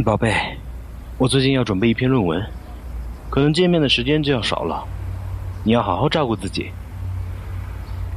宝贝，我最近要准备一篇论文，可能见面的时间就要少了，你要好好照顾自己。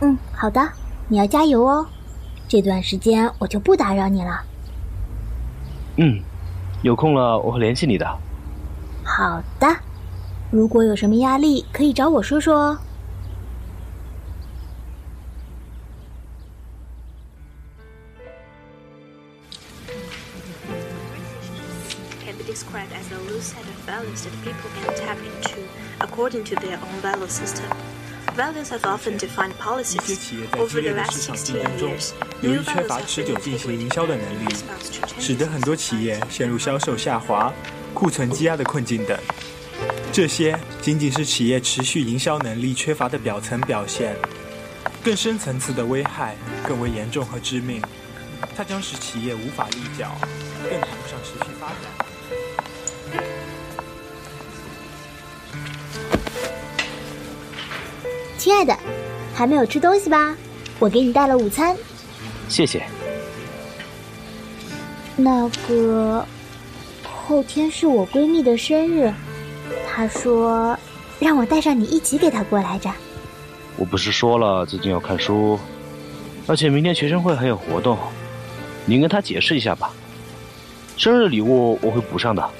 嗯，好的，你要加油哦。这段时间我就不打扰你了。嗯，有空了我会联系你的。好的，如果有什么压力，可以找我说说哦。To their own value system. Values have often defined 一些 policies. 企业在 Over 激烈 the 的 last 市场16竞争中 years,，由于 new 缺 values 乏持久进行营销的能力使得很多企业陷入销售下滑、库存积压的困境等。这些仅仅是企业持续营销能力缺乏的表层表现，更深层次的危害更为严重和致命。它将使企业无法立脚，更谈不上持续发展。亲爱的，还没有吃东西吧？我给你带了午餐。谢谢。那个，后天是我闺蜜的生日，她说让我带上你一起给她过来着。我不是说了最近要看书，而且明天学生会还有活动，你跟她解释一下吧。生日礼物我会补上的。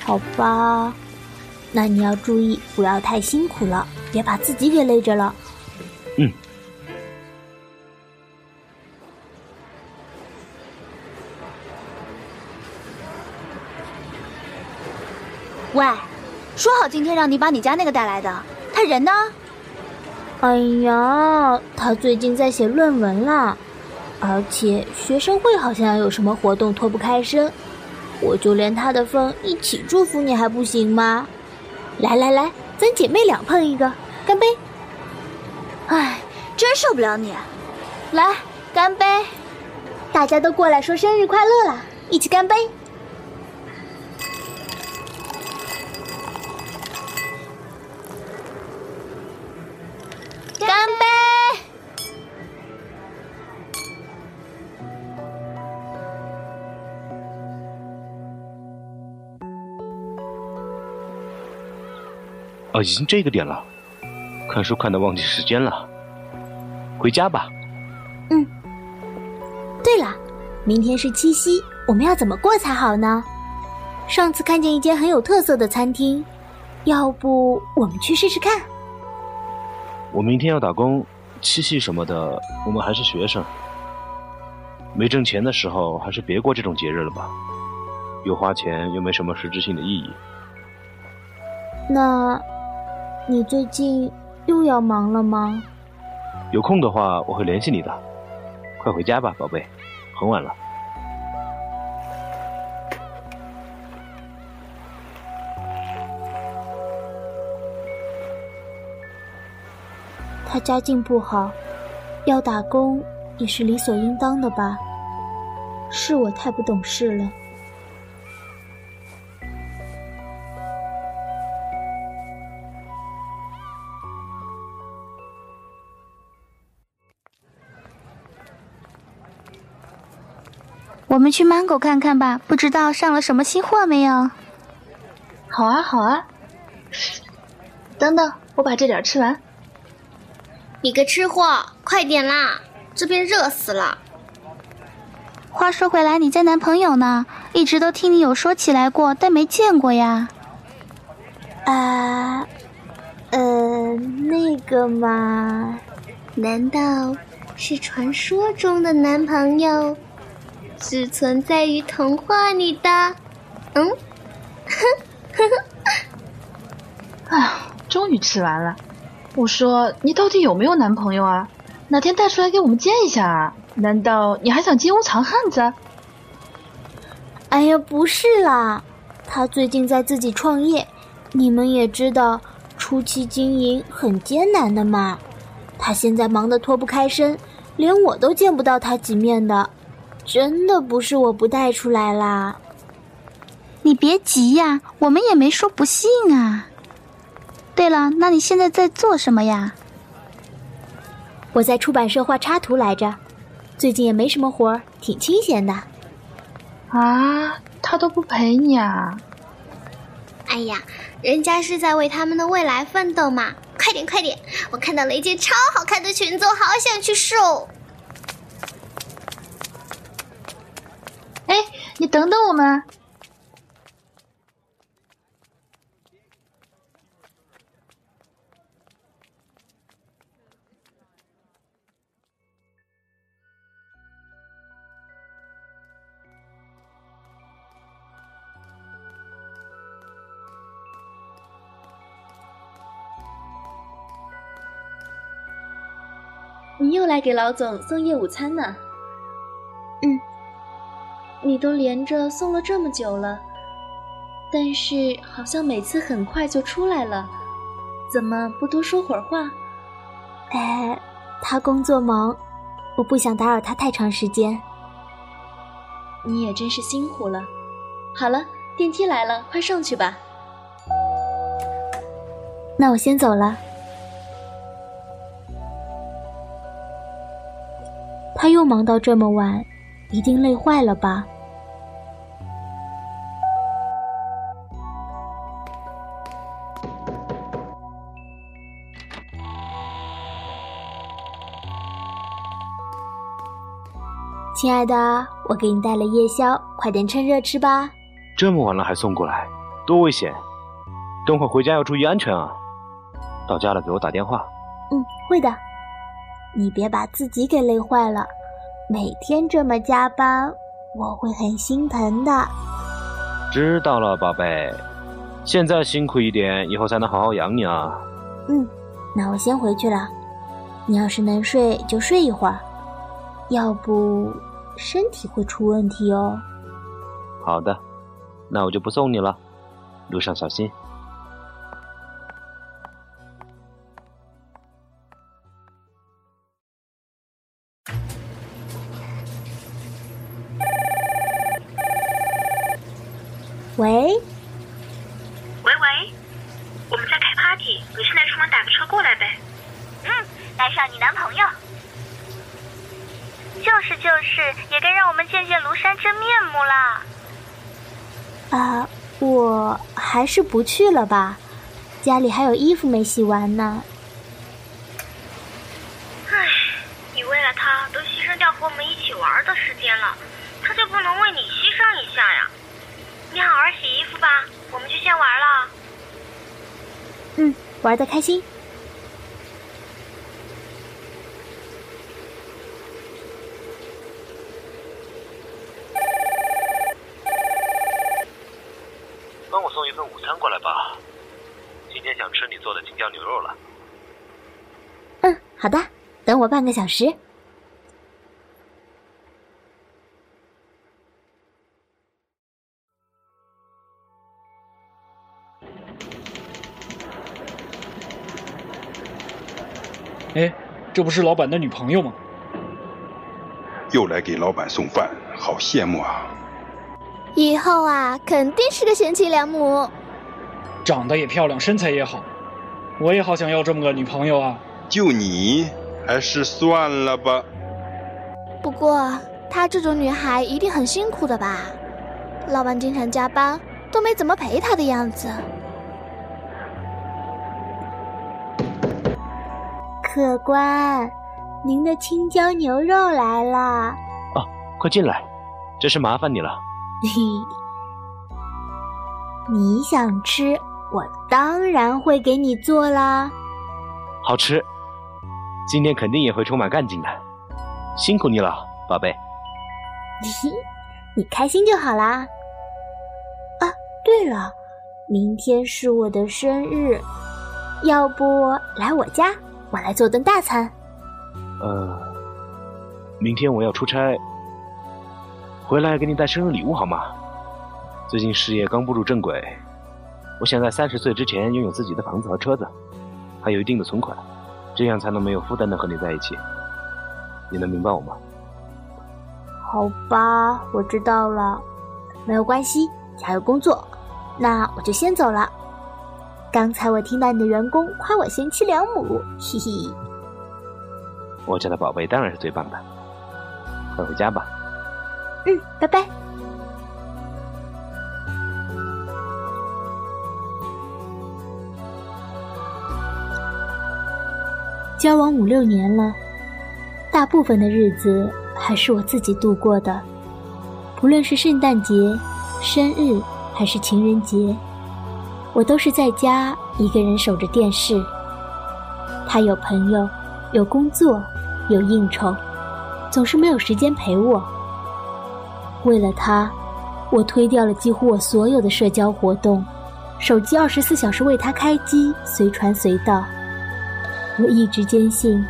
好吧，那你要注意，不要太辛苦了，别把自己给累着了。嗯。喂，说好今天让你把你家那个带来的，他人呢？哎呀，他最近在写论文啦，而且学生会好像有什么活动脱不开身，我就连他的份一起祝福你还不行吗？来来来，咱姐妹俩碰一个，干杯！哎，真受不了你！来，干杯！大家都过来说生日快乐了，一起干杯！干杯！哦，已经这个点了，看书看的忘记时间了，回家吧。嗯对了，明天是七夕，我们要怎么过才好呢？上次看见一间很有特色的餐厅，要不我们去试试看？我明天要打工，七夕什么的，我们还是学生，没挣钱的时候，还是别过这种节日了吧。又花钱又没什么实质性的意义。那，你最近又要忙了吗？有空的话，我会联系你的。快回家吧，宝贝，很晚了。他家境不好，要打工也是理所应当的吧？是我太不懂事了。我们去 Mango 看看吧，不知道上了什么新货没有？好啊，好啊。等等，我把这点吃完。你个吃货，快点啦！这边热死了。话说回来，你家男朋友呢？一直都听你有说起来过，但没见过呀。啊，呃，那个嘛，难道是传说中的男朋友，只存在于童话里的？嗯，哎呀，终于吃完了。我说，你到底有没有男朋友啊？哪天带出来给我们见一下啊？难道你还想金屋藏汉子？哎呀，不是啦，他最近在自己创业，你们也知道，初期经营很艰难的嘛。他现在忙得脱不开身，连我都见不到他几面的，真的不是我不带出来啦。你别急呀，我们也没说不信啊。对了，那你现在在做什么呀？我在出版社画插图来着，最近也没什么活儿，挺清闲的。啊，他都不陪你啊？哎呀，人家是在为他们的未来奋斗嘛！快点快点，我看到了一件超好看的裙子，我好想去瘦。哎，你等等我们。你又来给老总送夜午餐呢？都连着送了这么久了，但是好像每次很快就出来了，怎么不多说会儿话？哎，他工作忙，我不想打扰他太长时间。你也真是辛苦了。好了，电梯来了，快上去吧。那我先走了。他又忙到这么晚，一定累坏了吧？亲爱的，我给你带了夜宵，快点趁热吃吧。这么晚了还送过来，多危险！等会回家要注意安全啊！到家了给我打电话。嗯，会的。你别把自己给累坏了，每天这么加班，我会很心疼的。知道了，宝贝，现在辛苦一点，以后才能好好养你啊。嗯，那我先回去了。你要是能睡就睡一会儿，要不身体会出问题哦。好的，那我就不送你了，路上小心。喂，喂喂，我们在开 party，你现在出门打个车过来呗。嗯，带上你男朋友。就是就是，也该让我们见见庐山真面目了。啊，我还是不去了吧，家里还有衣服没洗完呢。唉，你为了他都牺牲掉和我们一起玩的时间了，他就不能为你牺牲一下呀？你好好洗衣服吧，我们就先玩了。嗯，玩的开心。帮我送一份午餐过来吧，今天想吃你做的青椒牛肉了。嗯，好的，等我半个小时。哎，这不是老板的女朋友吗？又来给老板送饭，好羡慕啊！以后啊，肯定是个贤妻良母。长得也漂亮，身材也好，我也好想要这么个女朋友啊！就你，还是算了吧。不过，她这种女孩一定很辛苦的吧？老板经常加班，都没怎么陪她的样子。客官，您的青椒牛肉来了。哦，快进来，真是麻烦你了。嘿，你想吃，我当然会给你做啦。好吃，今天肯定也会充满干劲的。辛苦你了，宝贝。你开心就好啦。啊，对了，明天是我的生日，要不来我家？我来做顿大餐。呃，明天我要出差，回来给你带生日礼物好吗？最近事业刚步入正轨，我想在三十岁之前拥有自己的房子和车子，还有一定的存款，这样才能没有负担的和你在一起。你能明白我吗？好吧，我知道了，没有关系，加油工作。那我就先走了。刚才我听到你的员工夸我贤妻良母，嘿嘿。我家的宝贝当然是最棒的，快回家吧。嗯拜拜。交往五六年了大部分的日子还是我自己度过的不论是圣诞节生日还是情人节我都是在家一个人守着电视。他有朋友有工作有应酬总是没有时间陪我。为了他，我推掉了几乎我所有的社交活动，手机二十四小时为他开机，随传随到。我一直坚信，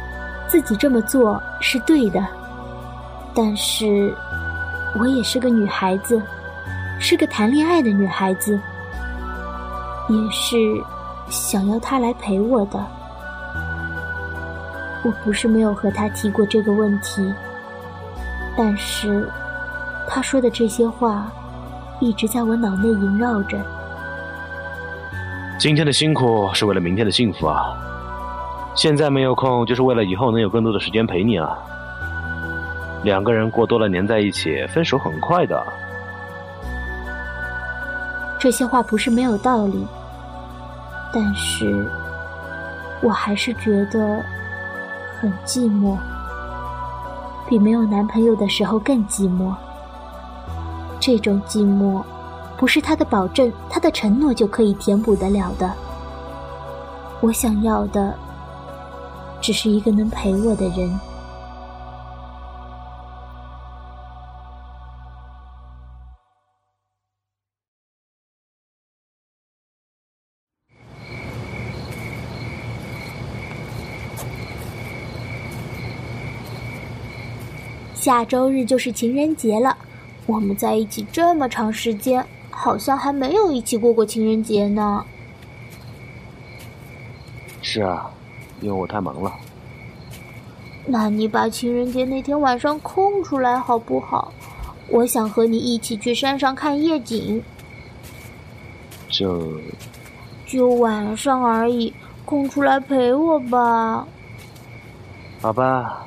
自己这么做是对的，但是，我也是个女孩子，是个谈恋爱的女孩子，也是想要他来陪我的。我不是没有和他提过这个问题，但是，他说的这些话，一直在我脑内萦绕着。今天的辛苦是为了明天的幸福啊！现在没有空，就是为了以后能有更多的时间陪你啊！两个人过多了黏在一起，分手很快的。这些话不是没有道理，但是我还是觉得很寂寞，比没有男朋友的时候更寂寞。这种寂寞，不是他的保证、他的承诺就可以填补得了的。我想要的。只是一个能陪我的人。下周日就是情人节了，我们在一起这么长时间，好像还没有一起过过情人节呢。是啊。因为我太忙了，那你把情人节那天晚上空出来好不好？我想和你一起去山上看夜景。就就晚上而已，空出来陪我吧。好吧，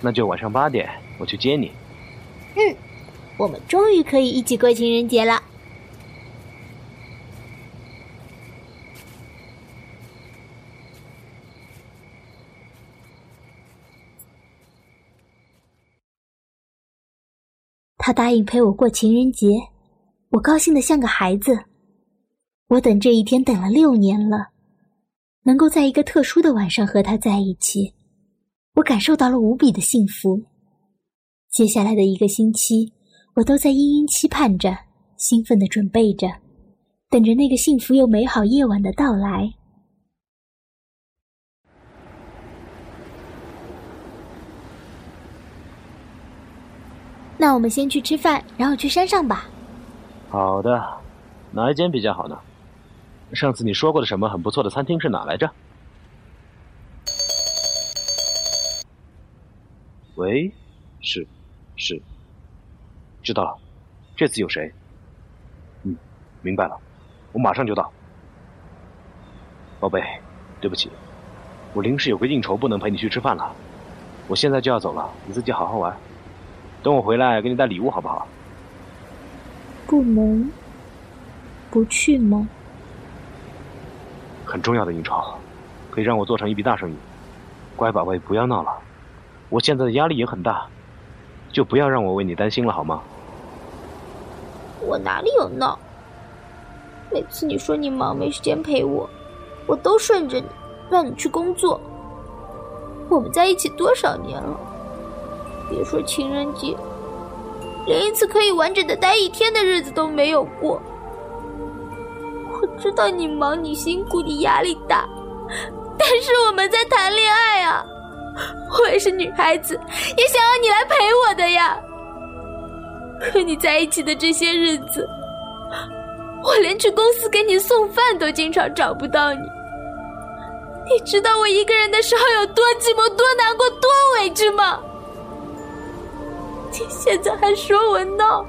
那就晚上八点我去接你。嗯，我们终于可以一起过情人节了。他答应陪我过情人节，我高兴的像个孩子。我等这一天等了六年了，能够在一个特殊的晚上和他在一起，我感受到了无比的幸福。接下来的一个星期，我都在殷殷期盼着，兴奋的准备着，等着那个幸福又美好夜晚的到来。那我们先去吃饭，然后去山上吧。好的，哪一间比较好呢？上次你说过的什么很不错的餐厅是哪来着？喂，是，是，知道了。这次有谁？嗯，明白了，我马上就到。宝贝，对不起，我临时有个应酬，不能陪你去吃饭了。我现在就要走了，你自己好好玩。等我回来给你带礼物好不好？不能不去吗？很重要的应酬，可以让我做成一笔大生意。乖宝贝，不要闹了，我现在的压力也很大，就不要让我为你担心了好吗？我哪里有闹？每次你说你忙没时间陪我，我都顺着你，让你去工作。我们在一起多少年了？别说情人节，连一次可以完整的待一天的日子都没有过。我知道你忙，你辛苦，你压力大，但是我们在谈恋爱啊！我也是女孩子，也想要你来陪我的呀。和你在一起的这些日子，我连去公司给你送饭都经常找不到你。你知道我一个人的时候有多寂寞、多难过、多委屈吗？你现在还说我闹？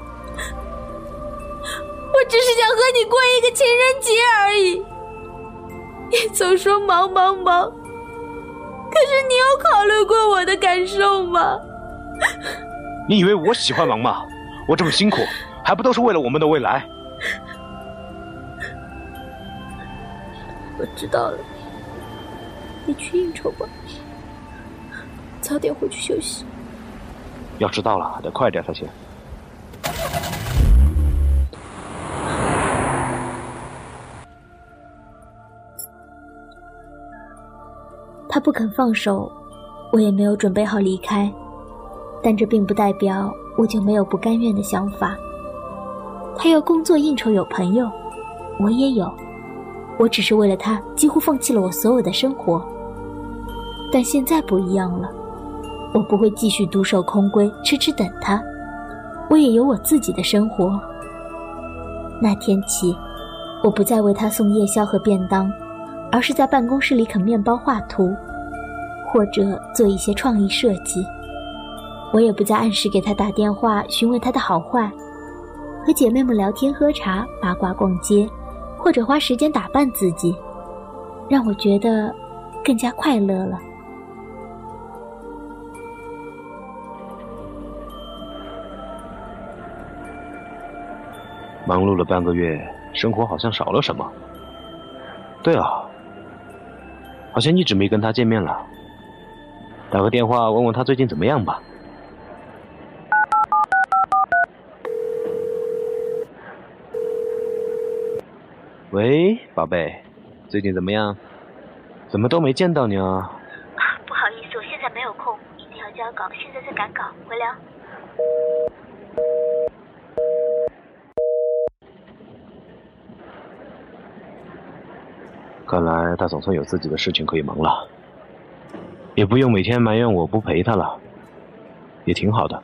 我只是想和你过一个情人节而已。你总说忙忙忙，可是你有考虑过我的感受吗？你以为我喜欢忙吗？我这么辛苦，还不都是为了我们的未来？我知道了，你去应酬吧。早点回去休息。要迟到了，得快点才行。他不肯放手，我也没有准备好离开，但这并不代表我就没有不甘愿的想法。他要工作应酬有朋友，我也有，我只是为了他几乎放弃了我所有的生活。但现在不一样了，我不会继续独守空闺，痴痴等他。我也有我自己的生活。那天起，我不再为他送夜宵和便当。而是在办公室里啃面包、画图，或者做一些创意设计。我也不再按时给他打电话询问他的好坏，和姐妹们聊天、喝茶、八卦、逛街，或者花时间打扮自己，让我觉得更加快乐了。忙碌了半个月，生活好像少了什么。对啊。好像一直没跟他见面了，打个电话问问他最近怎么样吧。喂，宝贝，最近怎么样？怎么都没见到你啊？不好意思，我现在没有空，一定要交稿，现在在赶稿，回聊。看来他总算有自己的事情可以忙了，也不用每天埋怨我不陪他了，也挺好的。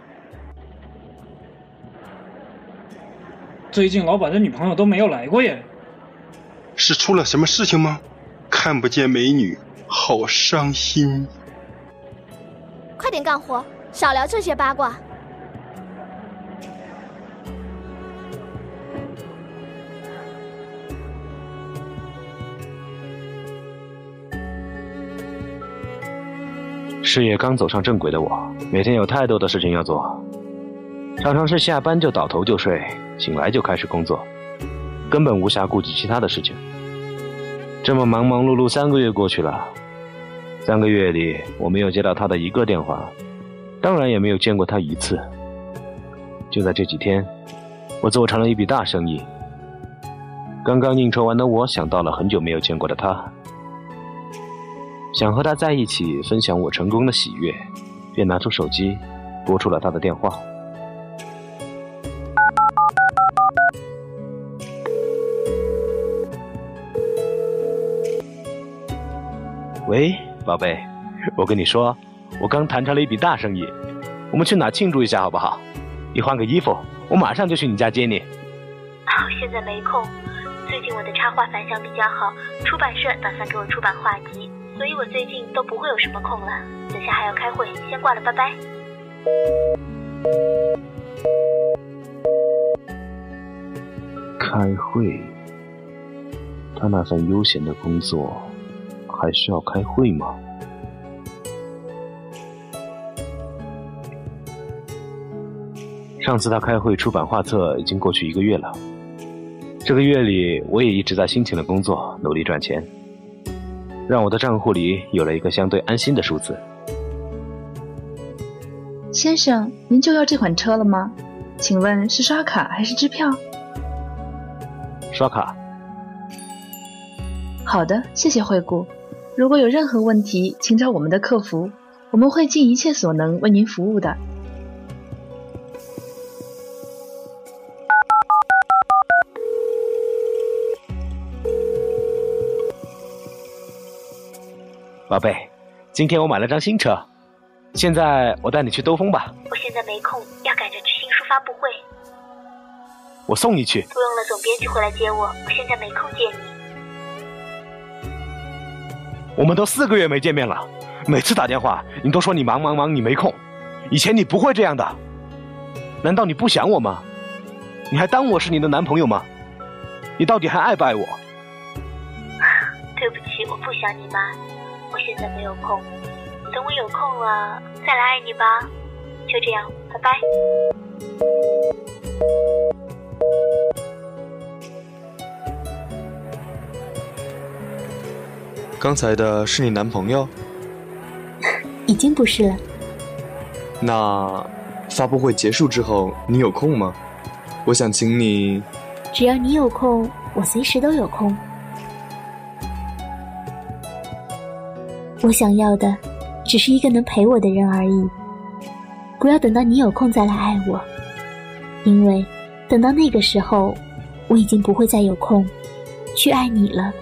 最近老板的女朋友都没有来过耶，是出了什么事情吗？看不见美女，好伤心。快点干活，少聊这些八卦。事业刚走上正轨的我，每天有太多的事情要做，常常是下班就倒头就睡，醒来就开始工作，根本无暇顾及其他的事情。这么忙忙碌碌三个月过去了，三个月里我没有接到他的一个电话，当然也没有见过他一次。就在这几天，我做成了一笔大生意。刚刚应酬完的我，想到了很久没有见过的他。想和他在一起分享我成功的喜悦，便拿出手机，拨出了他的电话。喂，宝贝，我跟你说，我刚谈成了一笔大生意，我们去哪庆祝一下好不好？你换个衣服，我马上就去你家接你。哦，现在没空，最近我的插画反响比较好，出版社打算给我出版画集。所以我最近都不会有什么空了，等下还要开会，先挂了，拜拜。开会？他那份悠闲的工作，还需要开会吗？上次他开会出版画册已经过去一个月了，这个月里我也一直在辛勤的工作，努力赚钱。让我的账户里有了一个相对安心的数字。先生，您就要这款车了吗？请问是刷卡还是支票？刷卡。好的，谢谢惠顾。如果有任何问题，请找我们的客服，我们会尽一切所能为您服务的。宝贝，今天我买了张新车，现在我带你去兜风吧。我现在没空，要赶着去新书发布会。我送你去。不用了，总编辑会来接我，我现在没空接你。我们都四个月没见面了，每次打电话你都说你忙忙忙，你没空。以前你不会这样的，难道你不想我吗？你还当我是你的男朋友吗？你到底还爱不爱我？对不起，我不想你妈。我现在没有空，等我有空了再来爱你吧。就这样，拜拜。刚才的是你男朋友？已经不是了。那发布会结束之后，你有空吗？我想请你。只要你有空，我随时都有空。我想要的，只是一个能陪我的人而已。不要等到你有空再来爱我，因为等到那个时候，我已经不会再有空去爱你了。